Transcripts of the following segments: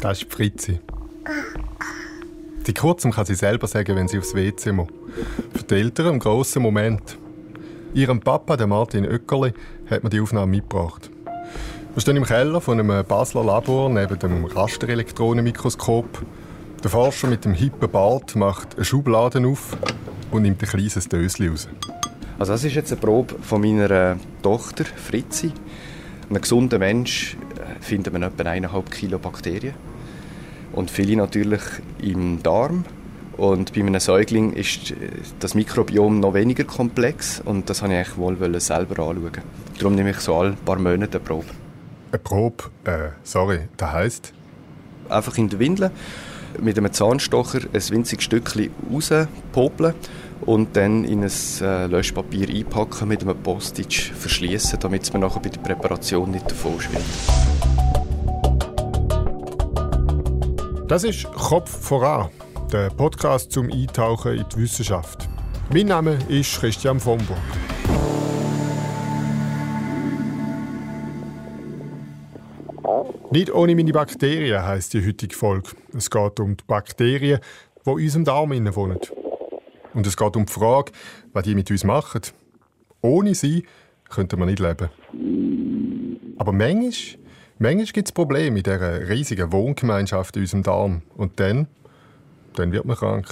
Das ist Fritzi. Die kurzem kann sie selber sagen, wenn sie aufs WC muss. Für die Eltern ein grosser Moment. Ihrem Papa, der Martin Oeckerli, hat mir die Aufnahme mitgebracht. Wir stehen im Keller von einem Basler Labor neben dem Rasterelektronenmikroskop. Der Forscher mit dem hippen Bart macht eine Schublade auf und nimmt ein kleines Döschen raus. Also das ist jetzt eine Probe von meiner Tochter Fritzi. Ein gesunder Mensch äh, findet man etwa 1,5 Kilo Bakterien. Und viele natürlich im Darm. Und bei einem Säugling ist das Mikrobiom noch weniger komplex und das wollte ich wohl selber anschauen. Darum nehme ich so alle paar Monate eine Probe. Eine Probe? Äh, sorry, das heisst? Einfach in der Windel mit einem Zahnstocher ein winziges Stückchen rauspopeln und dann in ein äh, Löschpapier einpacken mit einem Postage verschließen, damit es mir nachher bei der Präparation nicht davon schwimmt. Das ist Kopf voran, der Podcast zum Eintauchen in die Wissenschaft. Mein Name ist Christian von Burg. Nicht ohne meine Bakterien heisst die heutige Folge. Es geht um die Bakterien, die in unserem Darm wohnen. Und es geht um die Frage, was die mit uns machen. Ohne sie könnten wir nicht leben. Aber manchmal, manchmal gibt es Probleme in dieser riesigen Wohngemeinschaft in unserem Darm. Und dann, dann wird man krank.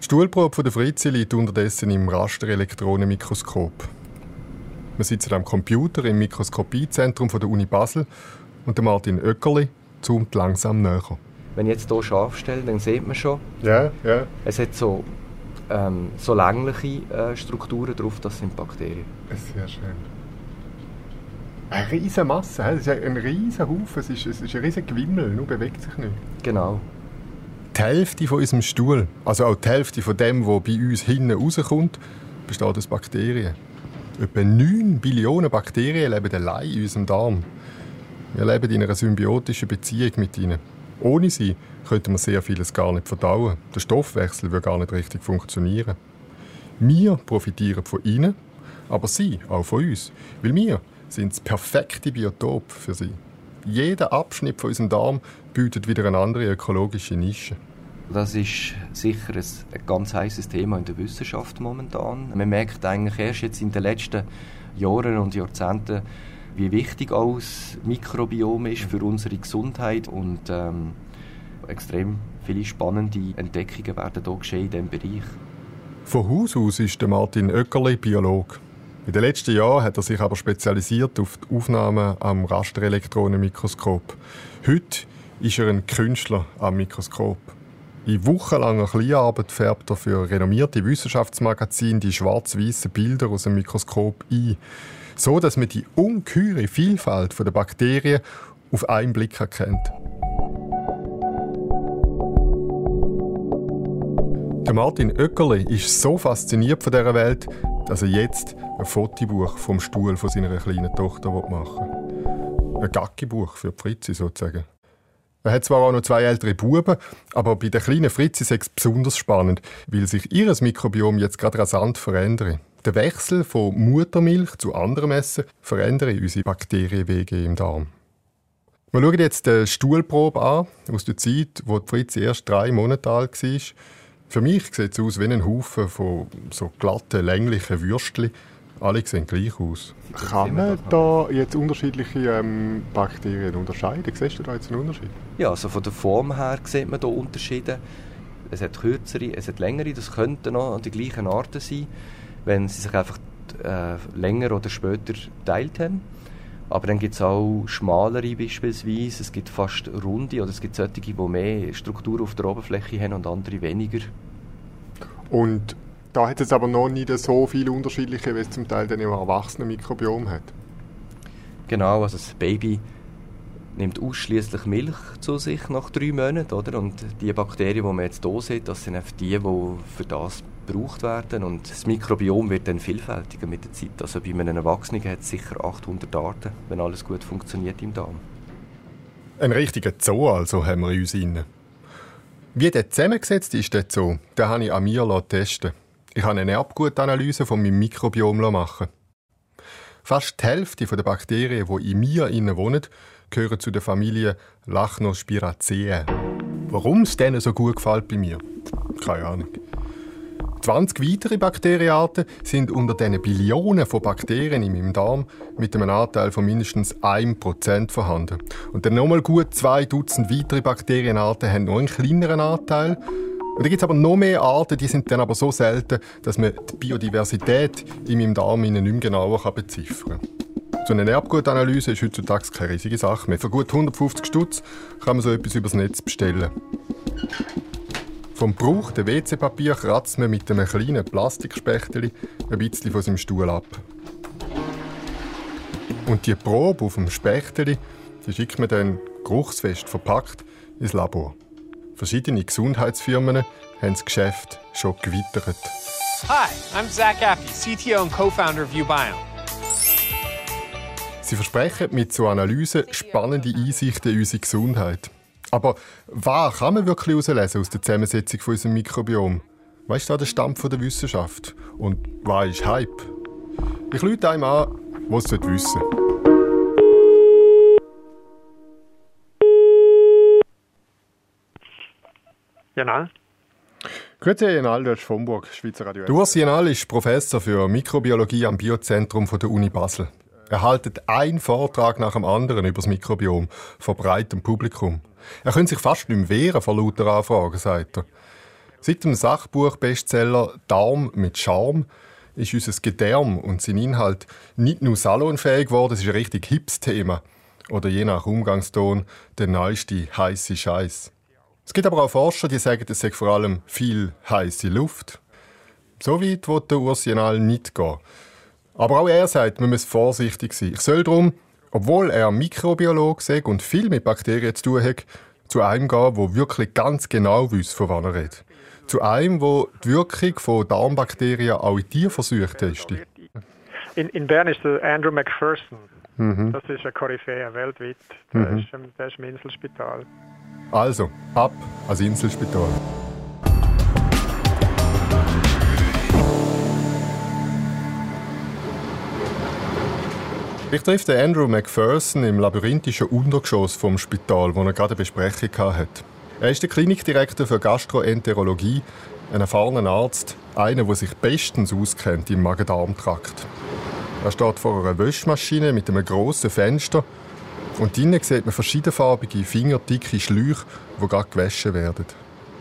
Die Stuhlprobe von der Fritzi liegt unterdessen im Rasterelektronenmikroskop. Wir sitzen am Computer im Mikroskopiezentrum der Uni Basel und der Martin Oeckerli zoomt langsam näher. Wenn ich jetzt hier scharf stelle, dann sieht man schon, ja, ja. es hat so, ähm, so längliche äh, Strukturen drauf, das sind Bakterien. Sehr schön. Eine riesige Masse, es ist ein riesiger Haufen, es ist, es ist ein riesiger Gewimmel, nur bewegt sich nicht. Genau. Die Hälfte von unserem Stuhl, also auch die Hälfte von dem, was bei uns hinten rauskommt, besteht aus Bakterien. Etwa 9 Billionen Bakterien leben allein in unserem Darm. Wir leben in einer symbiotischen Beziehung mit ihnen. Ohne sie könnte man sehr vieles gar nicht verdauen. Der Stoffwechsel würde gar nicht richtig funktionieren. Wir profitieren von ihnen, aber sie auch von uns. Weil wir sind das perfekte Biotop für sie. Jeder Abschnitt von unserem Darm bietet wieder eine andere ökologische Nische. Das ist sicher ein, ganz heißes Thema in der Wissenschaft momentan. Man merkt eigentlich erst jetzt in den letzten Jahren und Jahrzehnten, wie wichtig auch das Mikrobiom ist für unsere Gesundheit und ähm, extrem viele spannende Entdeckungen werden hier geschehen in diesem Bereich. Von Haus aus ist Martin Oeckerli Biologe. In den letzten Jahren hat er sich aber spezialisiert auf die Aufnahme am Rasterelektronenmikroskop. Heute ist er ein Künstler am Mikroskop. In wochenlanger Kleinarbeit färbt er für renommierte Wissenschaftsmagazine die schwarz-weißen Bilder aus dem Mikroskop ein, so dass man die ungeheure Vielfalt der Bakterien auf einen Blick erkennt. Martin Oeckerli ist so fasziniert von dieser Welt, dass er jetzt ein Fotobuch vom Stuhl von seiner kleinen Tochter machen will. Ein Gackibuch für Fritzi sozusagen. Er hat zwar auch noch zwei ältere Buben, aber bei der kleinen Fritzi ist es besonders spannend, weil sich ihr Mikrobiom jetzt gerade rasant verändert. Der Wechsel von Muttermilch zu anderem Essen verändert unsere Bakterienwege im Darm. Wir schauen jetzt die Stuhlprobe an, aus der Zeit, wo Fritzi erst drei Monate alt war. Für mich sieht es aus wie ein Haufen von so glatten, länglichen Würstchen, alle sehen gleich aus. Kann man da jetzt unterschiedliche ähm, Bakterien unterscheiden? Siehst du da jetzt einen Unterschied? Ja, also von der Form her sieht man da Unterschiede. Es hat kürzere, es hat längere, das könnten noch die gleichen Arten sein, wenn sie sich einfach äh, länger oder später geteilt haben. Aber dann gibt es auch schmalere beispielsweise, es gibt fast runde oder es gibt solche, die mehr Struktur auf der Oberfläche haben und andere weniger. Und da hat es aber noch nicht so viele unterschiedliche, wie es zum Teil dann im Erwachsenen-Mikrobiom hat. Genau, also das Baby nimmt ausschließlich Milch zu sich nach drei Monaten, oder? Und die Bakterien, die man jetzt hier sieht, das sind einfach die, die für das gebraucht werden. Und das Mikrobiom wird dann vielfältiger mit der Zeit. Also bei einem Erwachsenen hat es sicher 800 Arten, wenn alles gut funktioniert im Darm. Ein richtiger Zoo also haben wir in uns inne. Wie der zusammengesetzt ist, der Zoo, den habe ich an mir testen Ich habe eine Erbgutanalyse von meinem Mikrobiom machen. Fast die Hälfte der Bakterien, die in mir wohnen, gehören zu der Familie Lachnospiraceae. Warum es denen so gut gefällt bei mir? Keine Ahnung. 20 weitere Bakterienarten sind unter diesen Billionen von Bakterien in meinem Darm mit einem Anteil von mindestens 1% vorhanden. Und dann nochmal gut zwei Dutzend weitere Bakterienarten haben noch einen kleineren Anteil. Und dann gibt es aber noch mehr Arten, die sind dann aber so selten, dass man die Biodiversität in meinem Darm nicht mehr genauer beziffern kann. So eine Erbgutanalyse ist heutzutage keine riesige Sache mehr. Für gut 150 Stutz kann man so etwas übers Netz bestellen. Vom gebrauchten WC-Papier kratzt man mit einem kleinen Plastikspechtel ein bisschen von seinem Stuhl ab. Und die Probe auf dem Spechtel die schickt man dann geruchsfest verpackt ins Labor. Verschiedene Gesundheitsfirmen haben das Geschäft schon gewittert. Hi, I'm Zach Affey, CTO und Co-Founder of UBiome. Sie versprechen mit so Analysen spannende Einsichten in unsere Gesundheit. Aber was kann man wirklich herauslesen aus der Zusammensetzung von unserem Mikrobiom? Was ist da der Stamm der Wissenschaft? Und was ist Hype? Ich lüte einem an, was es wissen Jenal. Grüezi, Jenal, du bist von Hamburg, Schweizer Radio. Urs Jenal ist Professor für Mikrobiologie am Biozentrum der Uni Basel. Er haltet einen Vortrag nach dem anderen über das Mikrobiom vor breitem Publikum. Er könnte sich fast nicht mehr wehren vor lauter Anfragen, sagt er. Seit dem Sachbuch-Bestseller «Darm mit Charme» ist unser Gedärm und sein Inhalt nicht nur salonfähig geworden, es ist ein richtig hips Thema. Oder je nach Umgangston der neueste heiße Scheiß. Es gibt aber auch Forscher, die sagen, es sei vor allem viel heiße Luft. So weit will der Urs Jenal nicht gehen. Aber auch er sagt, man muss vorsichtig sein. Ich soll darum, obwohl er Mikrobiologe ist und viel mit Bakterien zu tun hat, zu einem gehen, der wirklich ganz genau weiß, von wann er redet. Zu einem, wo die Wirkung von Darmbakterien auch in Tierversuchen testet. In, in Bern ist der Andrew McPherson. Mhm. Das ist ein Koryphäe weltweit. Der, mhm. ist, der ist im Inselspital. Also, ab ans Inselspital. Ich treffe Andrew McPherson im labyrinthischen Untergeschoss vom Spital, wo er gerade eine Besprechung hatte. Er ist der Klinikdirektor für Gastroenterologie, ein erfahrener Arzt, einer, der sich bestens auskennt im Magen-Darm-Trakt. Er steht vor einer Wäschmaschine mit einem grossen Fenster und drinnen sieht man verschiedenfarbige, fingerdicke Schläuche, die gerade gewaschen werden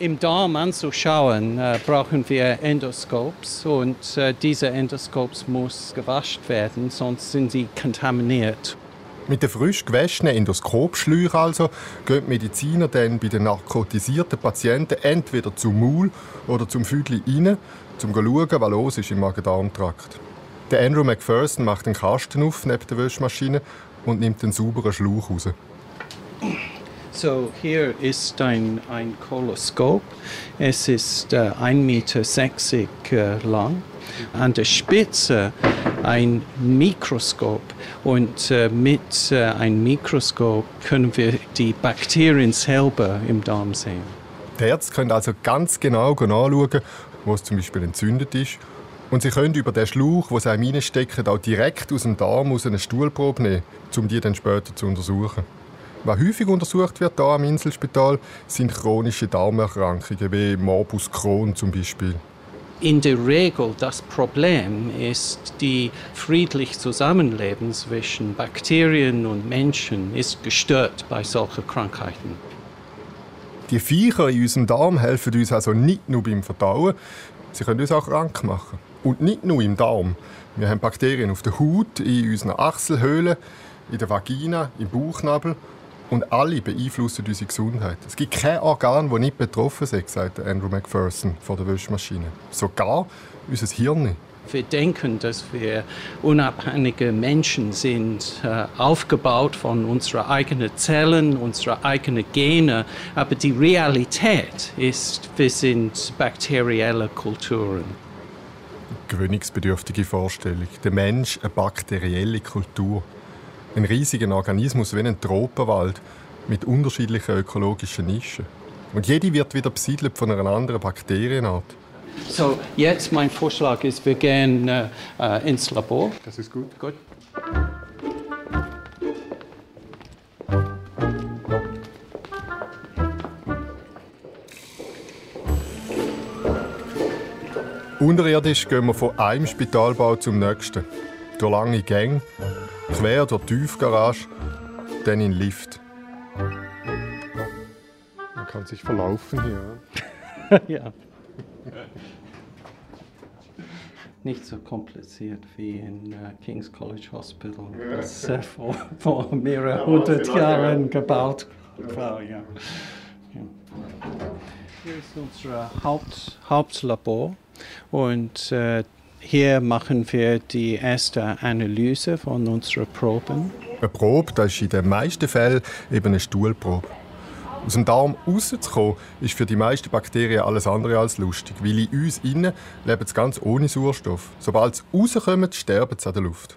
im Darm anzuschauen, äh, brauchen wir Endoskopes und äh, diese Endoskopes muss gewaschen werden, sonst sind sie kontaminiert. Mit den frisch gewaschenen Endoskopschläuchen also gehen Mediziner dann bei den narkotisierten Patienten entweder zum Maul oder zum Füdli rein, um zu schauen, was los ist im Magen-Darm-Trakt. Der Andrew McPherson macht den Kasten auf neben der Wäschmaschine und nimmt den sauberen Schlauch raus. So hier ist ein, ein Koloskop. Es ist äh, 1,60 Meter äh, lang. An der Spitze ein Mikroskop und äh, mit äh, einem Mikroskop können wir die Bakterien selber im Darm sehen. Die Ärzte können also ganz genau anschauen, wo es zum Beispiel entzündet ist. Und sie können über den Schlauch, den sie einem reinstecken, auch direkt aus dem Darm aus eine Stuhlprobe nehmen, um die dann später zu untersuchen. Was häufig untersucht wird hier am Inselspital, sind chronische Darmerkrankungen wie Morbus Crohn zum Beispiel. In der Regel das Problem ist, die friedliche Zusammenleben zwischen Bakterien und Menschen ist gestört bei solchen Krankheiten. Die Viecher in unserem Darm helfen uns also nicht nur beim Verdauen, sie können uns auch krank machen. Und nicht nur im Darm. Wir haben Bakterien auf der Haut, in unseren Achselhöhlen, in der Vagina, im Bauchnabel und alle beeinflussen unsere Gesundheit. Es gibt kein Organ, das nicht betroffen ist, sagt Andrew McPherson von der Wäschmaschine. Sogar unser Hirn. Wir denken, dass wir unabhängige Menschen sind, äh, aufgebaut von unseren eigenen Zellen, unseren eigenen Gene. Aber die Realität ist, wir sind bakterielle Kulturen. Gewöhnungsbedürftige Vorstellung. Der Mensch eine bakterielle Kultur. Ein riesiger Organismus wie ein Tropenwald mit unterschiedlichen ökologischen Nischen. Und jede wird wieder besiedelt von einer anderen Bakterienart. So, jetzt mein Vorschlag ist, wir gehen äh, äh, ins Labor. Das ist gut. Gut. Unterirdisch gehen wir von einem Spitalbau zum nächsten. Durch lange Gänge, quer durch die Tiefgarage, dann in den Lift. Man kann sich verlaufen hier. ja. Nicht so kompliziert wie in uh, King's College Hospital, das äh, vor, vor mehreren hundert Jahren gebaut war. Ja. Ja. Hier ist unser Haupt, Hauptlabor und äh, hier machen wir die erste Analyse von unseren Proben. Eine Probe, das ist in den meisten Fällen eben eine Stuhlprobe. Aus dem Darm rauszukommen, ist für die meisten Bakterien alles andere als lustig, weil in uns innen leben sie ganz ohne Sauerstoff. Sobald sie rauskommen, sterben sie an der Luft.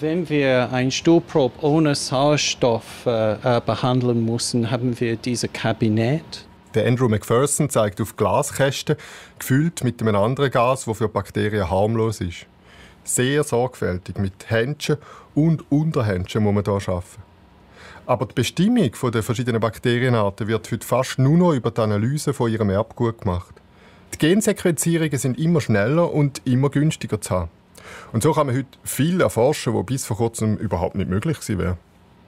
Wenn wir eine Stuhlprobe ohne Sauerstoff äh, äh, behandeln müssen, haben wir dieses Kabinett. Der Andrew McPherson zeigt auf Glaskästen, gefüllt mit einem anderen Gas, das für Bakterien harmlos ist. Sehr sorgfältig mit Händchen und Unterhändchen muss man hier arbeiten. Aber die Bestimmung der verschiedenen Bakterienarten wird heute fast nur noch über die Analyse von ihrem Erbgut gemacht. Die Gensequenzierungen sind immer schneller und immer günstiger zu haben. Und so kann man heute viel erforschen, was bis vor kurzem überhaupt nicht möglich gewesen wäre.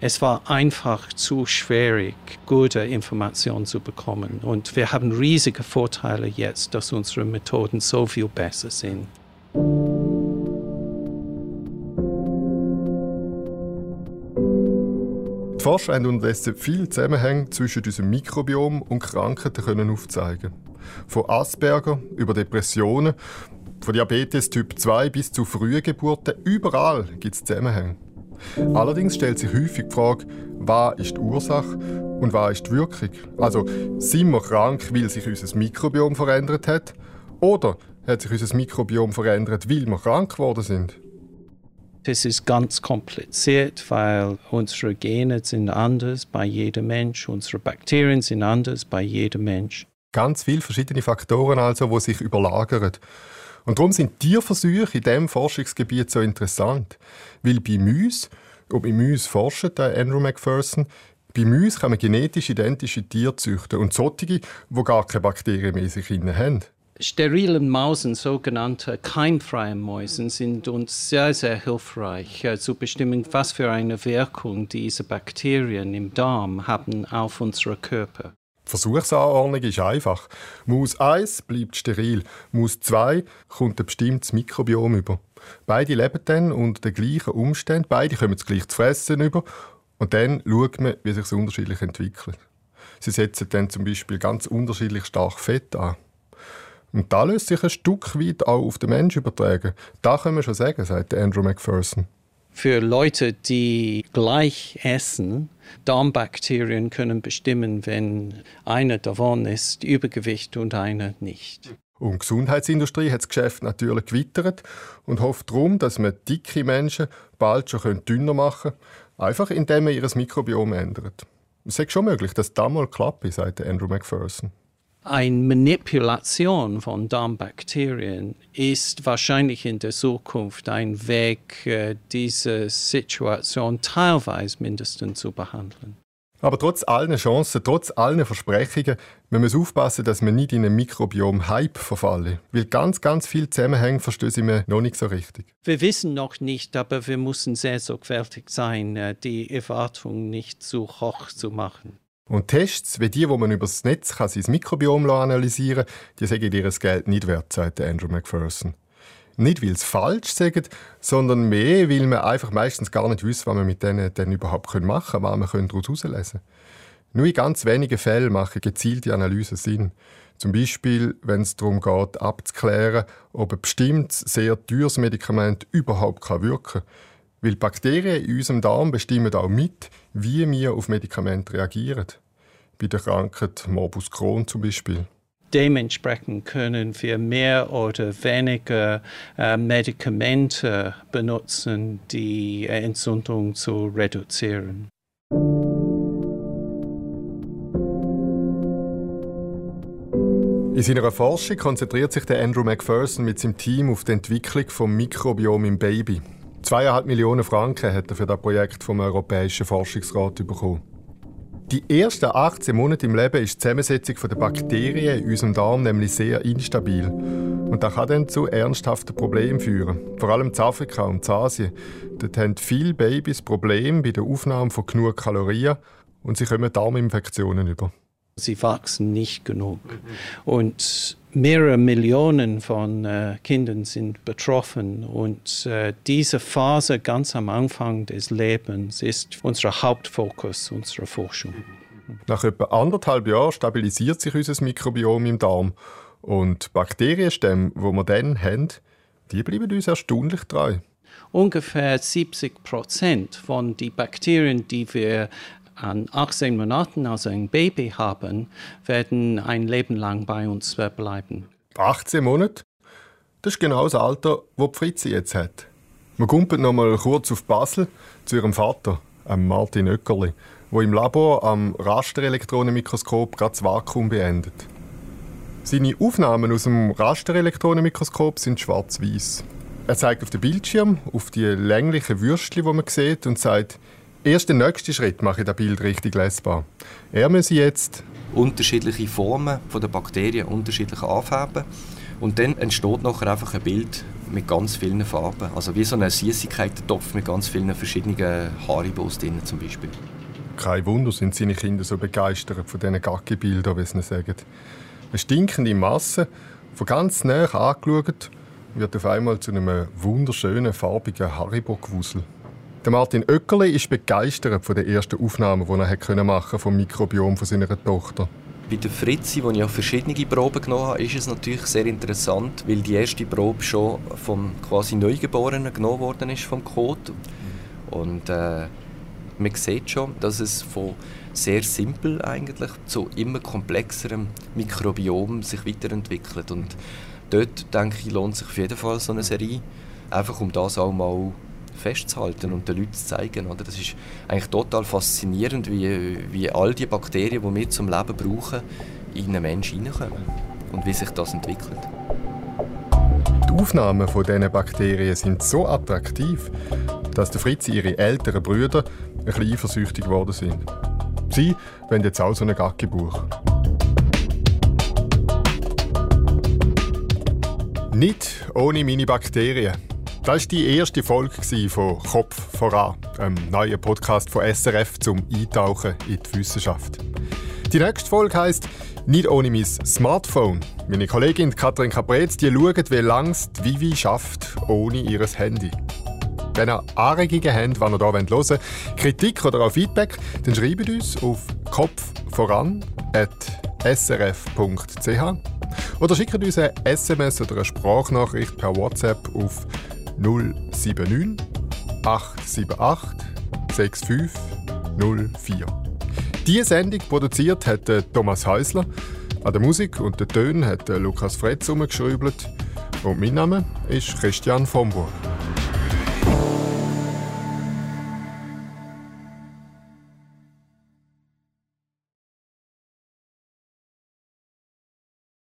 Es war einfach zu schwierig, gute Informationen zu bekommen. Und wir haben riesige Vorteile jetzt, dass unsere Methoden so viel besser sind. Die Forscher haben unterdessen viele Zusammenhänge zwischen unserem Mikrobiom und Krankheiten können aufzeigen. Von Asperger über Depressionen, von Diabetes Typ 2 bis zu frühen Geburten, überall gibt es Zusammenhänge. Allerdings stellt sich häufig die Frage, was ist die Ursache und was ist die Wirkung? Also sind wir krank, weil sich unser Mikrobiom verändert hat? Oder hat sich unser Mikrobiom verändert, weil wir krank geworden sind? Das ist ganz kompliziert, weil unsere Gene sind anders bei jedem Mensch, unsere Bakterien sind anders bei jedem Mensch. Ganz viele verschiedene Faktoren also, die sich überlagern. Und darum sind Tierversuche in diesem Forschungsgebiet so interessant. Weil bei Mäusen, und bei Mäusen forscht Andrew McPherson, bei Mäusen kann man genetisch identische Tiere züchten und solche, die gar keine Bakterien mehr in sich haben sterilen Mausen, sogenannte keimfreie Mäusen, sind uns sehr, sehr hilfreich äh, zu bestimmen, was für eine Wirkung diese Bakterien im Darm haben auf unseren Körper. Versuchsanordnung ist einfach. Maus 1 bleibt steril, Maus 2 kommt ein bestimmtes Mikrobiom über. Beide leben dann unter den gleichen Umständen, beide kommen das gleiche zu fressen über und dann schaut man, wie sich es unterschiedlich entwickelt. Sie setzen dann zum Beispiel ganz unterschiedlich stark Fett an. Und da lässt sich ein Stück weit auch auf den Menschen übertragen. Da können wir schon sagen, sagt Andrew McPherson. Für Leute, die gleich essen, Darmbakterien können bestimmen, wenn einer davon ist Übergewicht und einer nicht. Und die Gesundheitsindustrie hat das Geschäft natürlich gewittert und hofft darum, dass man dicke Menschen bald schon dünner machen können, einfach indem man ihr Mikrobiom ändert. Es ist schon möglich, dass das mal klappt, sagt Andrew McPherson. Eine Manipulation von Darmbakterien ist wahrscheinlich in der Zukunft ein Weg, äh, diese Situation teilweise mindestens zu behandeln. Aber trotz allen Chancen, trotz allen Versprechungen, wir müssen aufpassen, dass wir nicht in einen Mikrobiom-Hype verfallen. Weil ganz, ganz viele Zusammenhänge verstehen wir noch nicht so richtig. Wir wissen noch nicht, aber wir müssen sehr sorgfältig sein, äh, die Erwartungen nicht zu hoch zu machen. Und Tests wie die, wo man über das Netz kann sein Mikrobiom analysieren kann, die sagen ihr Geld nicht wert, sagt Andrew McPherson. Nicht, weil sie falsch sagen, sondern mehr, weil man einfach meistens gar nicht weiß, was man mit denen dann überhaupt machen können, was man daraus herauslesen kann. Nur in ganz wenigen Fällen machen gezielte Analysen Sinn. Zum Beispiel, wenn es darum geht, abzuklären, ob ein bestimmtes, sehr teures Medikament überhaupt wirken kann. Weil Bakterien in unserem Darm bestimmen auch mit, wie wir auf Medikamente reagieren. Bei der Krankheit Morbus Crohn zum Beispiel. Dementsprechend können wir mehr oder weniger äh, Medikamente benutzen, die Entzündung zu reduzieren. In seiner Forschung konzentriert sich der Andrew McPherson mit seinem Team auf die Entwicklung des Mikrobiom im Baby. Zweieinhalb Millionen Franken hat er für das Projekt vom Europäischen Forschungsrat bekommen. Die ersten 18 Monate im Leben ist die Zusammensetzung der Bakterien in unserem Darm nämlich sehr instabil. Und das kann dann zu ernsthaften Problemen führen. Vor allem in Afrika und in Asien. Dort haben viele Babys Probleme bei der Aufnahme von genug Kalorien und sie kommen Darminfektionen über. Sie wachsen nicht genug. Und mehrere Millionen von äh, Kindern sind betroffen. Und äh, diese Phase ganz am Anfang des Lebens ist unser Hauptfokus unserer Forschung. Nach etwa anderthalb Jahren stabilisiert sich unser Mikrobiom im Darm. Und Bakterienstämme, die wir dann haben, die bleiben uns erstaunlich treu. Ungefähr 70 Prozent von den Bakterien, die wir an 18 Monaten, also ein Baby haben, werden ein Leben lang bei uns bleiben. 18 Monate? Das ist genau das Alter, das Fritzi jetzt hat. Wir kumpeln noch mal kurz auf Basel zu ihrem Vater, Martin Öckerli, der im Labor am Rasterelektronenmikroskop gerade das Vakuum beendet. Seine Aufnahmen aus dem Rasterelektronenmikroskop sind schwarz-weiß. Er zeigt auf den Bildschirm auf die länglichen Würstchen, die man sieht, und sagt, Erst der nächste Schritt mache ich das Bild richtig lesbar. Er muss jetzt unterschiedliche Formen von der Bakterien unterschiedlich anfärben und dann entsteht nachher einfach ein Bild mit ganz vielen Farben. Also wie so ein Süßigkeiten-Topf mit ganz vielen verschiedenen Haribos drin zum Beispiel. Kein Wunder sind seine Kinder so begeistert von diesen Gacki-Bildern, wie sie sagen. Eine stinkende Masse, von ganz nah angeschaut, wird auf einmal zu einem wunderschönen, farbigen Haribo-Gewusel. Der Martin Oeckerli ist begeistert von den ersten Aufnahmen, die er machen vom Mikrobiom von seiner Tochter. Bei der Fritzi, wo ich auch verschiedene Proben genommen habe, ist es natürlich sehr interessant, weil die erste Probe schon vom quasi Neugeborenen genommen worden ist vom Kot. Und äh, man sieht schon, dass es von sehr simpel eigentlich zu immer komplexerem Mikrobiom sich weiterentwickelt. Und dort denke ich, lohnt sich auf jeden Fall so eine Serie, einfach um das auch mal festzuhalten und den Leuten zu zeigen. Oder? Das ist eigentlich total faszinierend, wie, wie all die Bakterien, die wir zum Leben brauchen, in einen Menschen hineinkommen und wie sich das entwickelt. Die Aufnahmen von diesen Bakterien sind so attraktiv, dass der Fritz ihre älteren Brüder ein bisschen eifersüchtig geworden sind. Sie wollen jetzt auch so ein Gackibuch. Nicht ohne meine Bakterien. Das war die erste Folge von Kopf voran, einem neuen Podcast von SRF zum Eintauchen in die Wissenschaft. Die nächste Folge heisst «Nicht ohne mein Smartphone». Meine Kollegin Katrin Caprez schaut, wie lange es die Vivi schafft ohne ihr Handy. Wenn ihr Anregungen habt, was ihr hier hören wollt, Kritik oder auch Feedback, dann schreibt uns auf kopfvoran.srf.ch oder schickt uns eine SMS oder eine Sprachnachricht per WhatsApp auf 079 878 6504. Diese Sendung produziert hat Thomas Häusler. An der Musik und den Tönen hat Lukas Fretz umgeschrieben. Und mein Name ist Christian Vomburg.